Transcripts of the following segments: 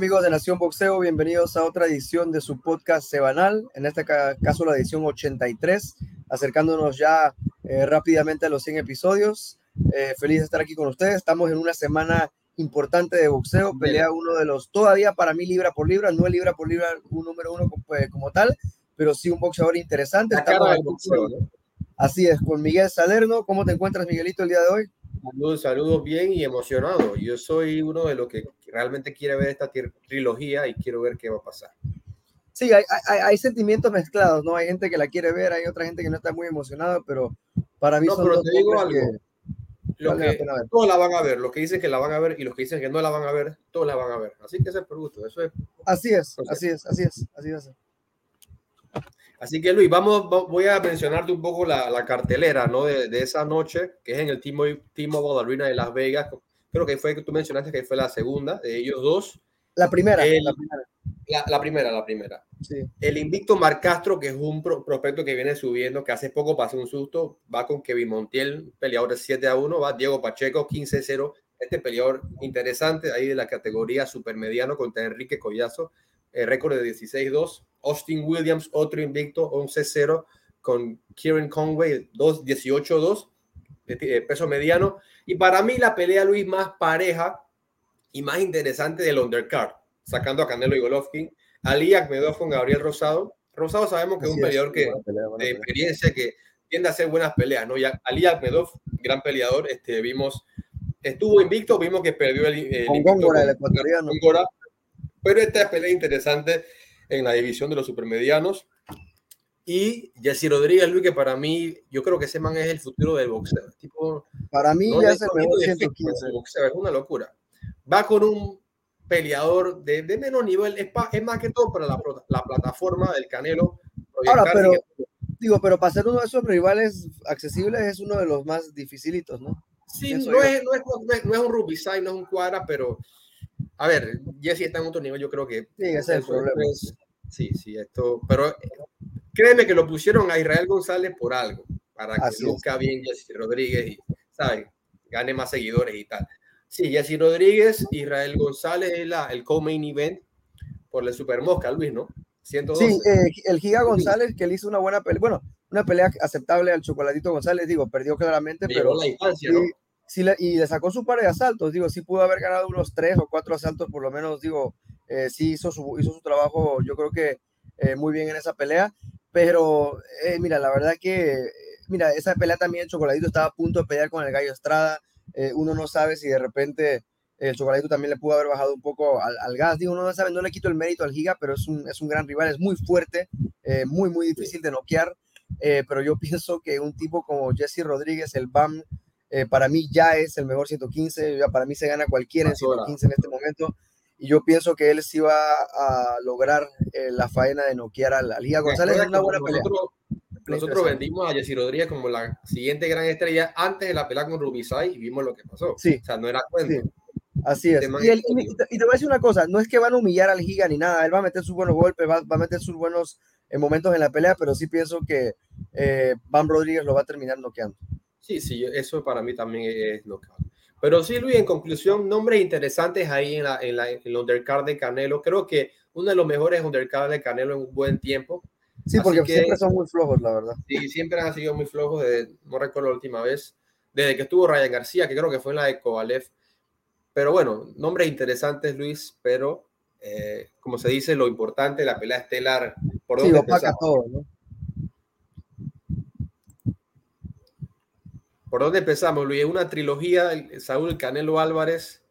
Amigos de Nación Boxeo, bienvenidos a otra edición de su podcast semanal, en este caso la edición 83, acercándonos ya eh, rápidamente a los 100 episodios. Eh, feliz de estar aquí con ustedes, estamos en una semana importante de boxeo, pelea uno de los, todavía para mí libra por libra, no es libra por libra un número uno pues, como tal, pero sí un boxeador interesante. Así es, con Miguel Salerno. ¿Cómo te encuentras, Miguelito, el día de hoy? Saludos, saludos bien y emocionado. Yo soy uno de los que realmente quiere ver esta trilogía y quiero ver qué va a pasar. Sí, hay, hay, hay, sentimientos mezclados, ¿no? Hay gente que la quiere ver, hay otra gente que no está muy emocionada, pero para mí no, pero te digo algo. todos la van a ver, los que dicen que la van a ver y los que dicen que no la van a ver, todos la van a ver. Así que ese es producto, eso es. Así es, así es, así es, así es. Así que Luis, vamos, voy a mencionarte un poco la, la cartelera ¿no? De, de, esa noche, que es en el T-Mobile Arena de Las Vegas. Creo que fue que tú mencionaste que fue la segunda de ellos dos. La primera. El, la primera. La, la, primera, la primera. Sí. El invicto Mar Castro, que es un pro, prospecto que viene subiendo, que hace poco pasó un susto, va con Kevin Montiel, peleador de 7 a 1, va Diego Pacheco, 15-0. Este peleador interesante ahí de la categoría supermediano contra Enrique Collazo, el récord de 16-2. Austin Williams, otro invicto, 11-0, con Kieran Conway, 18-2, de peso mediano. Y para mí la pelea, Luis, más pareja y más interesante del undercard, sacando a Canelo y Golovkin. Ali Akmedov con Gabriel Rosado. Rosado sabemos que es un peleador que, pelea, de experiencia que tiende a hacer buenas peleas, ¿no? Ya Ali Akmedov, gran peleador, este, vimos, estuvo invicto, vimos que perdió el, el con Góngora, el ecuatoriano. Góngora, pero esta pelea interesante en la división de los supermedianos. Y Jesse Rodríguez, Luis, que para mí, yo creo que ese man es el futuro del boxeo. Tipo, para mí no ya el mejor 115. Boxeo, es una locura. Va con un peleador de, de menos nivel, es, pa, es, más que todo para la, la plataforma del Canelo. Ahora, pero, digo, pero para ser uno de esos rivales accesibles es uno de los más dificilitos, ¿no? Sí, no es, no, es, no, es, no es un Rubisai, no es un Cuadra, pero a ver, Jesse está en otro nivel, yo creo que. Sí, ese es el problema. Es, sí, sí, esto. Pero créeme que lo pusieron a Israel González por algo, para que Así luzca bien Jesse Rodríguez y, ¿sabes? Gane más seguidores y tal. Sí, Jesse Rodríguez, Israel González es la, el co-main event por la Super Mosca, Luis, ¿no? 112. Sí, eh, el Giga González, que le hizo una buena pelea, bueno, una pelea aceptable al Chocolatito González, digo, perdió claramente, Me pero. La instancia, ¿no? Y le sacó su par de asaltos, digo, sí pudo haber ganado unos tres o cuatro asaltos, por lo menos, digo, eh, sí hizo su, hizo su trabajo, yo creo que eh, muy bien en esa pelea, pero eh, mira, la verdad que, mira, esa pelea también, Chocoladito estaba a punto de pelear con el Gallo Estrada, eh, uno no sabe si de repente el Chocoladito también le pudo haber bajado un poco al, al, gas, digo, uno no sabe, no le quito el mérito al Giga, pero es un, es un gran rival, es muy fuerte, muy, muy difícil de noquear, pero yo pienso que un tipo como Jesse Rodríguez, el BAM, eh, para mí ya es el mejor 115, ya para mí se gana cualquiera en 115 en este momento, y yo pienso que él sí va a lograr eh, la faena de noquear a la Liga González. Es una buena pelea. Nosotros, nosotros vendimos a Jesse Rodríguez como la siguiente gran estrella antes de la pelea con Rubisai y vimos lo que pasó. Sí. O sea, no era cuento. Sí. Así es. Y, y, y, te voy a decir una cosa, no es que van a humillar al Giga ni nada, él va a meter sus buenos golpes, va, va a meter sus buenos eh, momentos en la pelea, pero sí pienso que eh, Bam Rodríguez lo va a terminar noqueando. Sí, sí, eso para mí también es local. Pero sí, Luis, en conclusión, nombres interesantes ahí en, la, en, la, en el undercard de Canelo. Creo que uno de los mejores undercards de Canelo en un buen tiempo. Sí, Así porque que, siempre son muy flojos, la verdad. Sí, siempre han sido muy flojos. Desde, no recuerdo la última vez, desde que estuvo Ryan García, que creo que fue en la de Kovalev. Pero bueno, nombres interesantes, Luis, pero eh, como se dice, lo importante, la pelea estelar. ¿Por sí, opaca todo, ¿no? ¿Por dónde empezamos, Luis? Una trilogía, Saúl Canelo Álvarez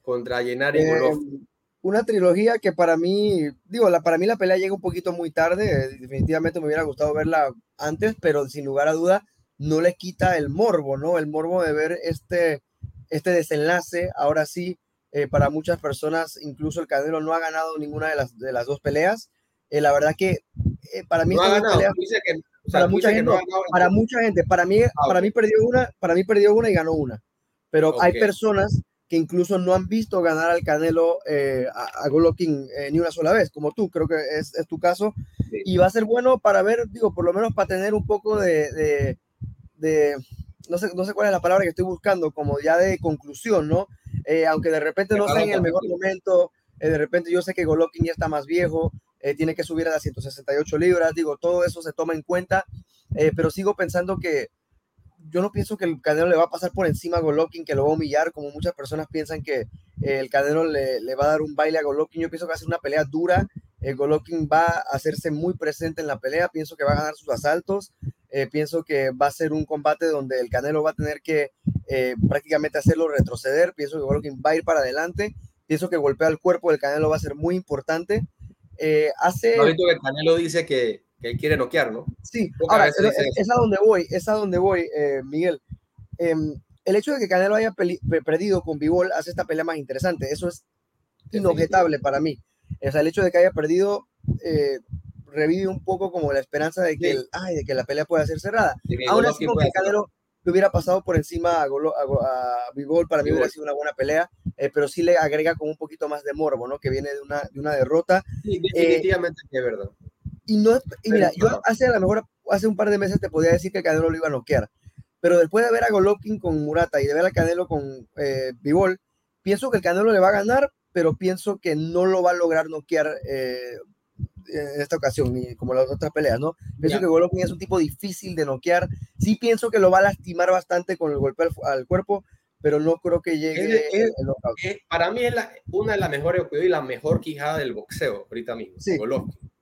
contra Yenari eh, Golovkin. Una trilogía que para mí, digo, la, para mí la pelea llega un poquito muy tarde, definitivamente me hubiera gustado verla antes, pero sin lugar a duda no le quita el morbo, ¿no? El morbo de ver este, este desenlace, ahora sí, eh, para muchas personas, incluso el Canelo no ha ganado ninguna de las, de las dos peleas. Eh, la verdad que eh, para mí... No ha ganado, pelea, dice que o sea, para, mucha gente, no para mucha gente, para mí, ah, para mí perdió una, para mí perdió una y ganó una. Pero okay. hay personas que incluso no han visto ganar al Canelo eh, a, a, Golovkin eh, ni una sola vez, como tú, creo que es, es tu caso. Sí. Y va a ser bueno para ver, digo, por lo menos para tener un poco de, de, de no, sé, no sé cuál es la palabra que estoy buscando, como ya de conclusión, ¿no? Eh, aunque de repente no sea en el mejor momento, de repente yo sé que Golovkin ya está más viejo, tiene que subir a las 168 libras, digo, todo eso se toma en cuenta, pero sigo pensando que yo no pienso que el Canelo le va a pasar por encima a Golovkin, que lo va a humillar, como muchas personas piensan que el Canelo le, le, va a dar un baile a Golovkin. Yo pienso que va a ser una pelea dura. El Golovkin va a hacerse muy presente en la pelea. Pienso que va a ganar sus asaltos. Eh, pienso que va a ser un combate donde el Canelo va a tener que eh, prácticamente hacerlo retroceder. Pienso que Golovkin va a ir para adelante. Pienso que golpea el cuerpo del Canelo va a ser muy importante. Eh, hace... No, el Canelo dice que que él quiere noquear, ¿no? Sí, ahora, es, es, a donde voy, es a donde voy, eh, Miguel. Em, el hecho de que Canelo haya perdido con Bivol hace esta pelea más interesante. Eso es inobjetable para mí. O sea, el hecho de que haya perdido eh, revive un poco como la esperanza de que, ay, de que la pelea pueda ser cerrada. Aún así, que Canelo le hubiera pasado por encima a, a, Bivol, para mí hubiera sido una buena pelea, eh, pero sí le agrega como un poquito más de morbo, ¿no? Que viene de una, de una derrota. Sí, definitivamente es verdad. Y, no, y mira, yo hace a lo mejor hace un par de meses te podía decir que Canelo lo iba a noquear, pero después de ver a Golovkin con Murata y de ver a Canelo con eh, Bivol, pienso que el Canelo le va a ganar, pero pienso que no lo va a lograr noquear eh, en esta ocasión, ni como las otras peleas, ¿no? Pienso que Golovkin es un tipo difícil de noquear. Sí pienso que lo va a lastimar bastante con el golpe al, cuerpo, pero no creo que llegue Para mí es una de las mejores y la mejor quijada del boxeo ahorita mismo, sí. Golovkin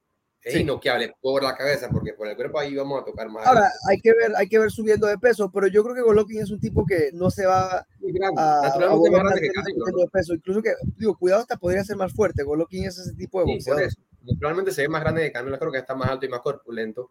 es sí. inoqueable por la cabeza, porque por el cuerpo ahí vamos a tocar más. Ahora, hay que ver, hay que ver subiendo de peso, pero yo creo que Golovkin es un tipo que no se va a, naturalmente más grande que de peso. Incluso que, digo, cuidado, hasta podría ser más fuerte. Golovkin es ese tipo de boxeador. Naturalmente se ve más grande que Canelo, creo que está más alto y más corpulento.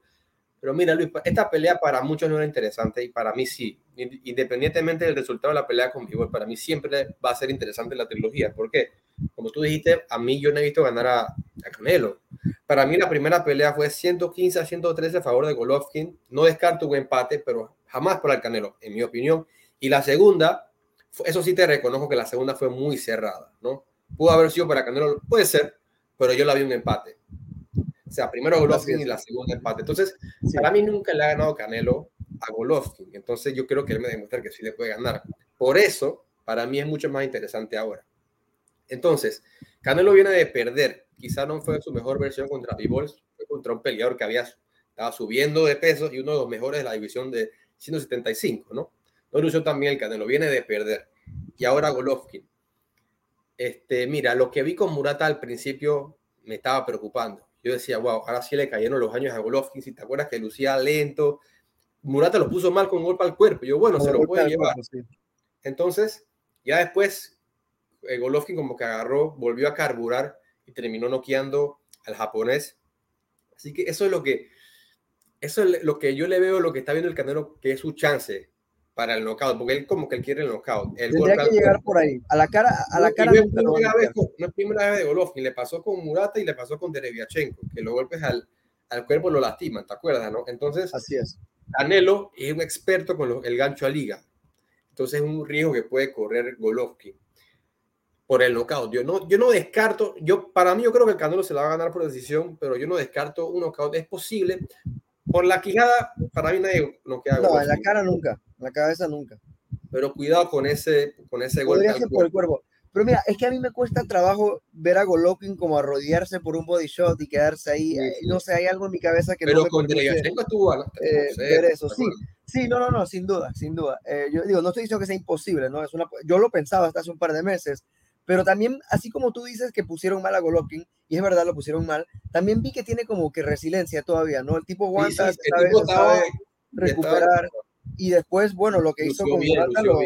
Pero mira, Luis, esta pelea para muchos no era interesante y para mí sí. Independientemente del resultado de la pelea con Bivol, para mí siempre va a ser interesante la trilogía. ¿Por qué? Como tú dijiste, a mí yo no he visto ganar a, a Canelo. Para mí la primera pelea fue 115 a 113 a favor de Golovkin. No descarto un empate, pero jamás por el Canelo, en mi opinión. Y la segunda, eso sí te reconozco que la segunda fue muy cerrada, ¿no? Pudo haber sido para Canelo, puede ser, pero yo la vi un empate. O sea, primero Golovkin y la segunda empate. Entonces, para mí nunca le ha ganado Canelo a Golovkin. Entonces, yo creo que él me demuestra que sí le puede ganar. Por eso, para mí es mucho más interesante ahora. Entonces, Canelo viene de perder. Quizá no fue su mejor versión contra Bivol, fue contra un peleador que había estaba subiendo de peso y uno de los mejores de la división de 175, ¿no? No lució también el Canelo, viene de perder. Y ahora Golovkin. Este, mira, lo que vi con Murata al principio me estaba preocupando yo decía, wow, ahora sí le cayeron los años a Golovkin, si te acuerdas que lucía lento, Murata lo puso mal con golpe al cuerpo, yo bueno, se lo puede llevar. Entonces, ya después, eh, Golovkin como que agarró, volvió a carburar y terminó noqueando al japonés. Así que eso es lo que, eso es lo que yo le veo, lo que está viendo el Canelo, que es su chance para el knockout, porque él como que él quiere el knockout. El Tendría que llegar por ahí, a la cara, a la cara. No, es primera vez, es primera vez de Golovkin, le pasó con Murata y le pasó con Dereviachenko, que los golpes al, al cuerpo lo lastiman, ¿te acuerdas, no? Entonces, así es. Canelo es un experto con el gancho a liga, entonces es un riesgo que puede correr Golovkin por el knockout. Yo no, yo no descarto, yo para mí yo creo que el Canelo se la va a ganar por decisión, pero yo no descarto un knockout. Es posible, por la quijada, para mí nadie no queda. No, en la cara nunca, en la cabeza nunca. Pero cuidado con ese, con ese golpe. por el cuerpo. Pero mira, es que a mí me cuesta trabajo ver a Golovkin como arrodillarse por un body shot y quedarse ahí. Eh, no sé, hay algo en mi cabeza que Pero no con estuvo eh, ver eso, sí. Sí, no, no, no, sin duda, sin duda. Eh, yo digo, no estoy diciendo que sea imposible, ¿no? Es una, yo lo pensaba hasta hace un par de meses, pero también, así como tú dices que pusieron mal a Golovkin, y es verdad, lo pusieron mal, también vi que tiene como que resiliencia todavía, ¿no? El tipo aguanta, sabe, recuperar. Y después, bueno, lo que hizo con Murata lo,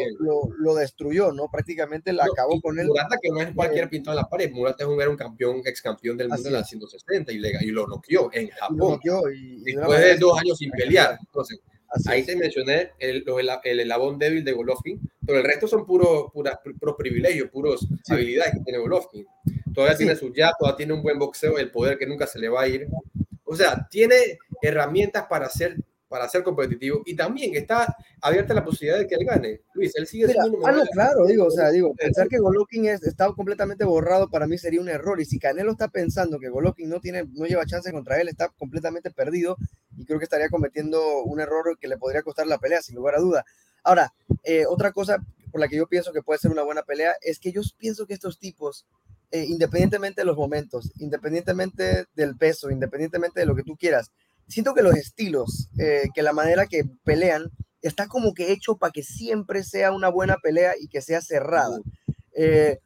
lo, destruyó, ¿no? Prácticamente la acabó con él. Murata, que no es cualquier pintor en la pared, Murata es un, era un campeón, ex campeón del mundo en la 160 y, y lo noqueó en Japón. Y después de dos años sin pelear. Entonces, Ahí te mencioné el, el, el, débil de Golovkin, pero el resto son puros puros privilegios, puros habilidades que tiene Golovkin. Todavía tiene su ya, todavía tiene un buen boxeo, el poder que nunca se le va a ir. O sea, tiene herramientas para ser para ser competitivo y también está abierta la posibilidad de que él gane. Luis, él sigue siendo ah, no, claro, digo, o sea, digo, pensar que Golovkin es, está completamente borrado para mí sería un error y si Canelo está pensando que Golovkin no tiene no lleva chance contra él, está completamente perdido y creo que estaría cometiendo un error que le podría costar la pelea sin lugar a duda. Ahora, eh, otra cosa por la que yo pienso que puede ser una buena pelea es que yo pienso que estos tipos eh, independientemente de los momentos, independientemente del peso, independientemente de lo que tú quieras, siento que los estilos, eh, que la manera que pelean, está como que hecho para que siempre sea una buena pelea y que sea cerrada. Eh,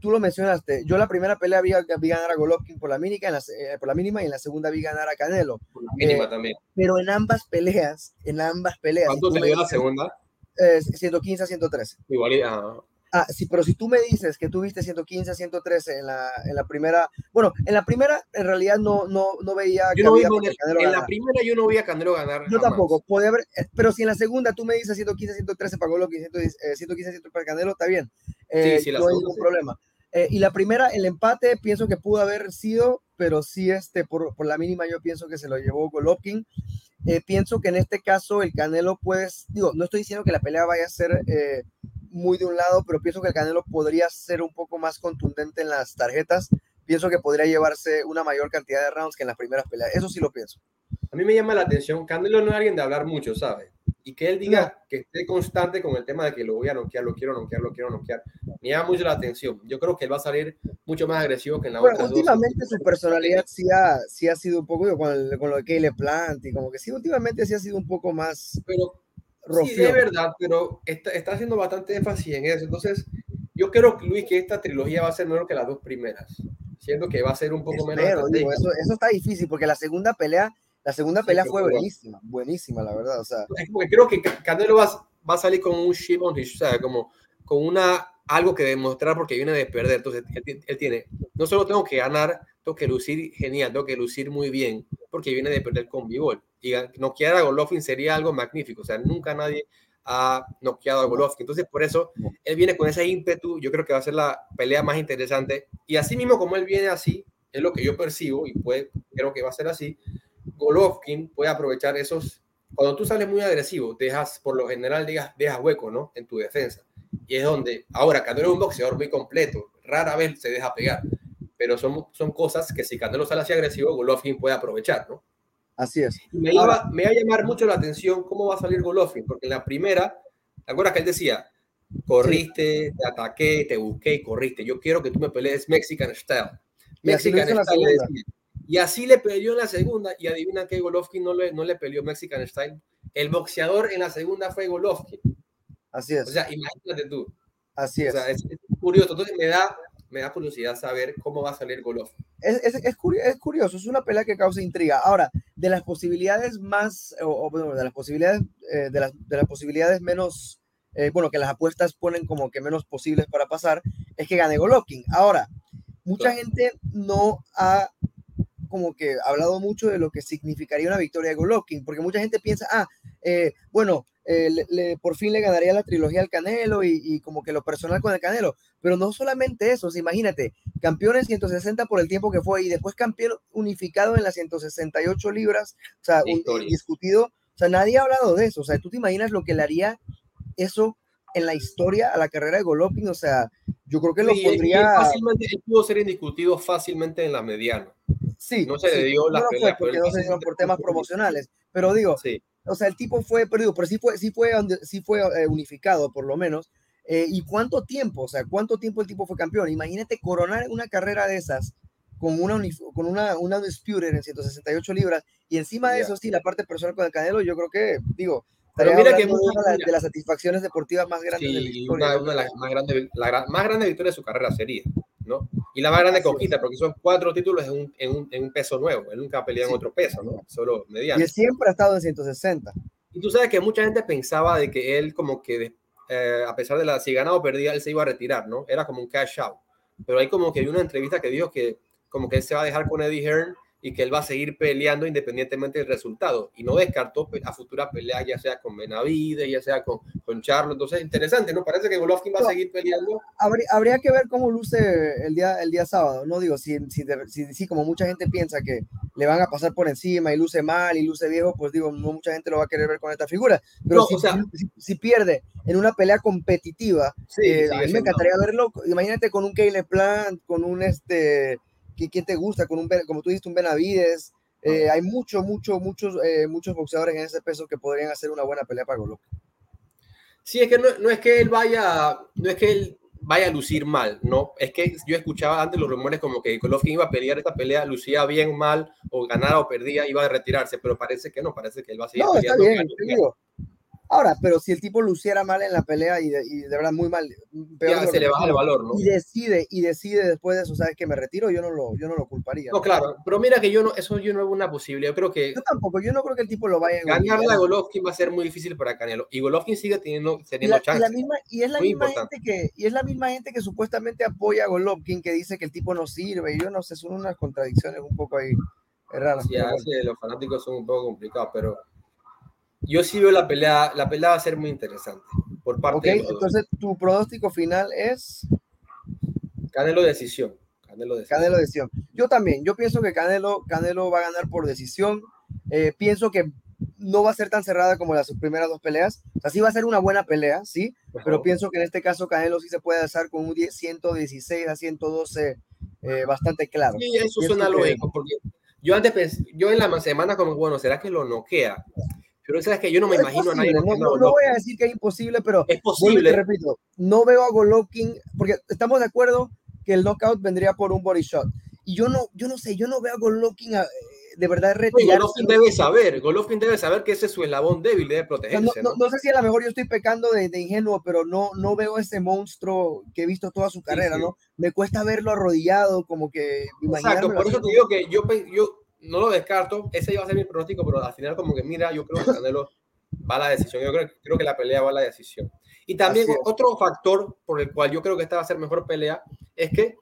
tú lo mencionaste, yo la primera pelea vi, vi ganar a Golovkin por la, mínima, en la, por la mínima y en la segunda vi ganar a Canelo. Por la mínima también. Pero en ambas peleas, en ambas peleas. ¿Cuánto te dio la segunda? 115 a 113. Igual, ah, Ah, sí, pero si tú me dices que tuviste 115 a 113 en la, en la primera, bueno, en la primera en realidad no, no, no veía yo no vi Canelo En la primera yo no vi a Canelo ganar. Yo tampoco, puede haber, eh, pero si en la segunda tú me dices 115 113 para Golovkin, 115 113 para Canelo, está bien. Eh, sí, sí, no hay ningún problema. Eh, y la primera, el empate, pienso que pudo haber sido, pero sí, este, por, por la mínima, yo pienso que se lo llevó Golovkin. pienso que en este caso el Canelo, pues, digo, no estoy diciendo que la pelea vaya a ser muy de un lado, pero pienso que el Canelo podría ser un poco más contundente en las tarjetas. Pienso que podría llevarse una mayor cantidad de rounds que en las primeras peleas. Eso sí lo pienso. A mí me llama la atención. Canelo no es alguien de hablar mucho, ¿sabes? Y que él diga que esté constante con el tema de que lo voy a noquear, lo quiero noquear, lo quiero noquear. Me llama mucho la atención. Yo creo que él va a salir mucho más agresivo que en la bueno, Últimamente su personalidad sí ha, sí ha sido un poco con, con lo de Caleb Plant y como que sí, últimamente sí ha sido un poco más. Pero Sí, de verdad, pero está, está, haciendo bastante énfasis en eso. Entonces, yo creo, Luis, que esta trilogía va a ser mejor que las dos primeras, siendo que va a ser un poco menos. eso, eso, está difícil, porque la segunda pelea, la segunda pelea fue buenísima, buenísima, la verdad. O sea, creo que Canelo va, va, a salir con un chip on his, o sea, como con una algo que demostrar porque viene de perder. Entonces, él, tiene, no solo tengo que ganar, tengo que lucir genial, tengo que lucir muy bien, porque viene de perder con Bivol. Y noquear a Golovkin sería algo magnífico. O sea, nunca nadie ha noqueado a Golovkin. Entonces, por eso, él viene con ese ímpetu. Yo creo que va a ser la pelea más interesante. Y así mismo como él viene así, es lo que yo percibo y puede, creo que va a ser así. Golovkin puede aprovechar esos. Cuando tú sales muy agresivo, dejas, por lo general, dejas, dejas hueco, ¿no? En tu defensa. Y es donde, ahora, Canelo es un boxeador muy completo, rara vez se deja pegar, pero son, son cosas que si Canelo sale así agresivo, Golovkin puede aprovechar, ¿no? Así es. me, iba, me va a llamar mucho la atención cómo va a salir Golovkin, porque en la primera, ¿te acuerdas que él decía? Corriste, te ataqué, te busqué y corriste. Yo quiero que tú me pelees Mexican Style. Mexican Style. Y así le peleó en la segunda, y adivina que Golovkin no le, no le peleó Mexican Style. El boxeador en la segunda fue Golovkin. Así es. O sea, imagínate tú. Así es. es, curioso. Entonces me da, me da curiosidad saber cómo va a salir Golovkin. Es, es, es, curioso, es una pelea que causa intriga. Ahora, de las posibilidades más, o, de las posibilidades, eh, de, las, de las posibilidades menos, eh, bueno, que las apuestas ponen como que menos posibles para pasar, es que gane Golovkin. Ahora, mucha gente no ha como que hablado mucho de lo que significaría una victoria de Golovkin, porque mucha gente piensa, ah, eh, bueno, eh, le, por fin le ganaría la trilogía al Canelo y, como que lo personal con el Canelo. Pero no solamente eso, imagínate, campeón en 160 por el tiempo que fue y después campeón unificado en las 168 libras, o sea, discutido, o sea, nadie ha hablado de eso, o sea, tú te imaginas lo que le haría eso en la historia a la carrera de Golovkin, o sea, yo creo que lo podría... Fácilmente, pudo ser indiscutido fácilmente en la mediana. Sí. No se le dio la no fue porque no se dio por temas promocionales, pero digo, sí o sea, el tipo fue perdido, pero sí fue, sí fue, sí fue eh, unificado, por lo menos. Eh, ¿Y cuánto tiempo? O sea, ¿cuánto tiempo el tipo fue campeón? Imagínate coronar una carrera de esas con una, con una, una Disputed en 168 libras y encima de eso, sí, la parte personal con el Canelo, yo creo que, digo, pero mira que una de, las satisfacciones deportivas más grandes de la historia. Una, de las más grandes, la más grande victoria de su carrera sería, ¿no? Y la más grande conquista, porque son cuatro títulos en un, en un, en un peso nuevo. Él nunca ha peleado en otro peso, ¿no? Solo mediano. Y siempre ha estado en 160. Y tú sabes que mucha gente pensaba de que él como que, eh, a pesar de la, si ganaba o perdía, él se iba a retirar, ¿no? Era como un cash out. Pero hay como que hay una entrevista que dijo que como que él se va a dejar con Eddie Hearn y que él va a seguir peleando independientemente del resultado. Y no descartó a futura pelea, ya sea con Benavides, ya sea con, con Charlo. Entonces, interesante, ¿no? Parece que Golovkin va a seguir peleando. Habría, habría, que ver cómo luce el día, el día sábado. No digo, si, si, si, como mucha gente piensa que le van a pasar por encima y luce mal y luce viejo, pues digo, no mucha gente lo va a querer ver con esta figura. Pero si, si, pierde en una pelea competitiva, eh, a mí me encantaría verlo. Imagínate con un Caleb Plant, con un este ¿Quién te gusta? Con un, como tú dijiste, un Benavides. Eh, hay muchos, muchos, muchos, eh, muchos boxeadores en ese peso que podrían hacer una buena pelea para Golovkin. Sí, es que no, no, es que él vaya, no es que él vaya a lucir mal, no. Es que yo escuchaba antes los rumores como que Golovkin iba a pelear esta pelea, lucía bien, mal, o ganara o perdía, iba a retirarse, pero parece que no, parece que él va a seguir no, Está bien, Ahora, pero si el tipo luciera mal en la pelea y de, y de verdad muy mal, ya, se le baja el valor, ¿no? Y decide, y decide después de eso, ¿sabes? Que me retiro, yo no lo, yo no lo culparía. No, claro, pero mira que yo no, eso yo no veo una posibilidad. Yo creo que. Yo tampoco, yo no creo que el tipo lo vaya a ganar. a Golovkin va a ser muy difícil para Canelo. Y Golovkin sigue teniendo, teniendo y la, misma, y es la misma gente que, y es la misma gente que supuestamente apoya a Golovkin, que dice que el tipo no sirve. Y yo no sé, son unas contradicciones un poco ahí raras. Sí, a veces los fanáticos son un poco complicados, pero yo sí veo la pelea, la pelea va a ser muy interesante por parte okay, entonces tu pronóstico final es Canelo decisión. Canelo decisión. Canelo decisión. Yo también, yo pienso que Canelo, Canelo va a ganar por decisión. Eh, pienso que no va a ser tan cerrada como las primeras dos peleas. O sea, sí va a ser una buena pelea, sí, pero pienso que en este caso Canelo sí se puede alzar con un 116 a 112 eh, bastante claro. Sí, eso suena lógico, porque yo antes pensé, yo en la semana como, bueno, ¿será que lo noquea? Pero sabes que yo no me imagino a nadie. No, no, voy a decir que es imposible, pero es posible. repito, no veo a Golovkin, porque estamos de acuerdo que el knockout vendría por un body shot. Y yo no, yo no sé, yo no veo a Golovkin eh, de verdad retirar. Golovkin debe saber, Golovkin debe saber que ese es su eslabón débil, debe protegerse. No, no, sé si a lo mejor yo estoy pecando de, ingenuo, pero no, no veo ese monstruo que he visto toda su carrera, ¿no? Me cuesta verlo arrodillado, como que... Exacto, por eso te digo que yo, yo no lo descarto, ese iba a ser mi pronóstico, pero al final como que mira, yo creo que Canelo va a la decisión, yo creo, creo que la pelea va a la decisión. Y también otro factor por el cual yo creo que esta va a ser mejor pelea es que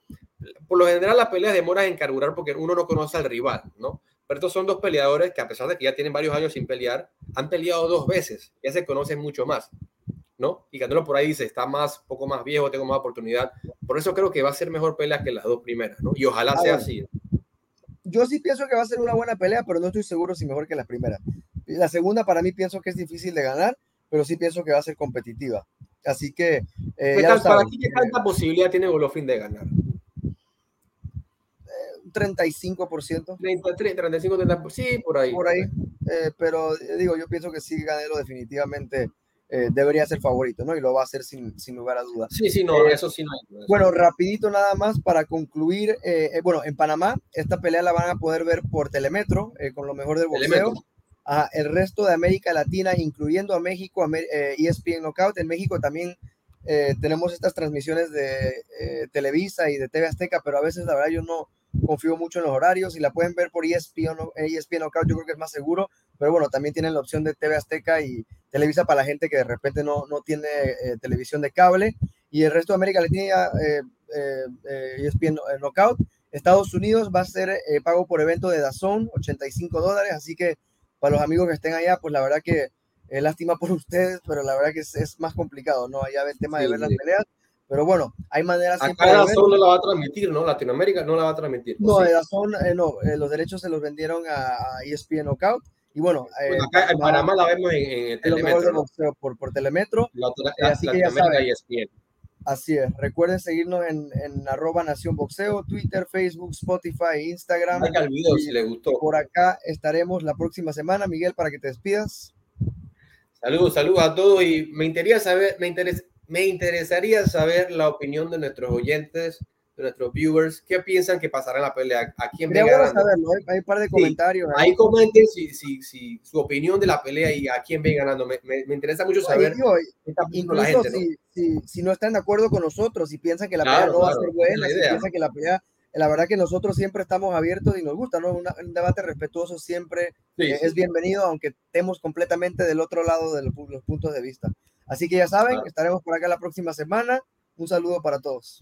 por lo general la pelea demora en carburar porque uno no conoce al rival, ¿no? Pero estos son dos peleadores que a pesar de que ya tienen varios años sin pelear, han peleado dos veces, ya se conocen mucho más, ¿no? Y Canelo por ahí dice, está más, poco más viejo, tengo más oportunidad. Por eso creo que va a ser mejor pelea que las dos primeras, ¿no? Y ojalá sea así yo sí pienso que va a ser una buena pelea, pero no estoy seguro si mejor que la primera. La segunda para mí pienso que es difícil de ganar, pero sí pienso que va a ser competitiva. Así que... Eh, ¿Para ti qué tanta posibilidad tiene Golovkin de ganar? 35%. 30, 35, 30, sí, por ahí. Por ahí. Eh, pero digo, yo pienso que sí, Ganelo definitivamente eh, debería ser favorito, ¿no? Y lo va a hacer sin, sin lugar a dudas. Sí, sí, no, eh, eso sí no hay. Bueno, rapidito nada más para concluir. Eh, bueno, en Panamá esta pelea la van a poder ver por Telemetro, con lo mejor del boxeo. a el resto de América Latina, incluyendo a México, ESPN Knockout. En México también tenemos estas transmisiones de Televisa y de TV Azteca, pero a veces la verdad yo no confío mucho en los horarios y la pueden ver por ESPN, ESPN Knockout, yo creo que es más seguro, pero bueno, también tienen la opción de TV Azteca y Televisa para la gente que de repente no, no tiene eh, televisión de cable. Y el resto de América Latina, eh, eh, eh ESPN Knockout. Estados Unidos va a ser pago por evento de Dazón, 85 dólares. Así que para los amigos que estén allá, pues la verdad que lástima por ustedes, pero la verdad que es, más complicado, ¿no? Allá el tema de ver las peleas. Pero bueno, hay maneras. Acá Dazón no la va a transmitir, ¿no? Latinoamérica no la va a transmitir. No, Dazón, no, los derechos se los vendieron a, a ESPN Knockout y bueno, eh, acá en Panamá la vemos en, en Telemetro. por, por Telemetro. La, eh, así que ya saben. Y Así es. Recuerden seguirnos en, en arroba Nación Boxeo, Twitter, Facebook, Spotify, Instagram. el video si le gustó. Por acá estaremos la próxima semana. Miguel, para que te despidas. Saludos, saludos a todos. Y me interesaría saber, me, interes, me interesaría saber la opinión de nuestros oyentes nuestros viewers, ¿qué piensan que pasará en la pelea? ¿A quién ve ganando? Hay un par de comentarios. ahí comenten si, si, si, su opinión de la pelea y a quién ven ganando. Me, me, interesa mucho saber. incluso la gente, si, ¿no? Si, si, ¿no? están de acuerdo con nosotros, si piensan que la pelea no va a ser buena, si piensan que la pelea la verdad que nosotros siempre estamos abiertos y nos gusta, ¿no? un debate respetuoso siempre eh, es bienvenido, aunque estemos completamente del otro lado de los, los puntos de vista. Así que ya saben, estaremos por acá la próxima semana. Un saludo para todos.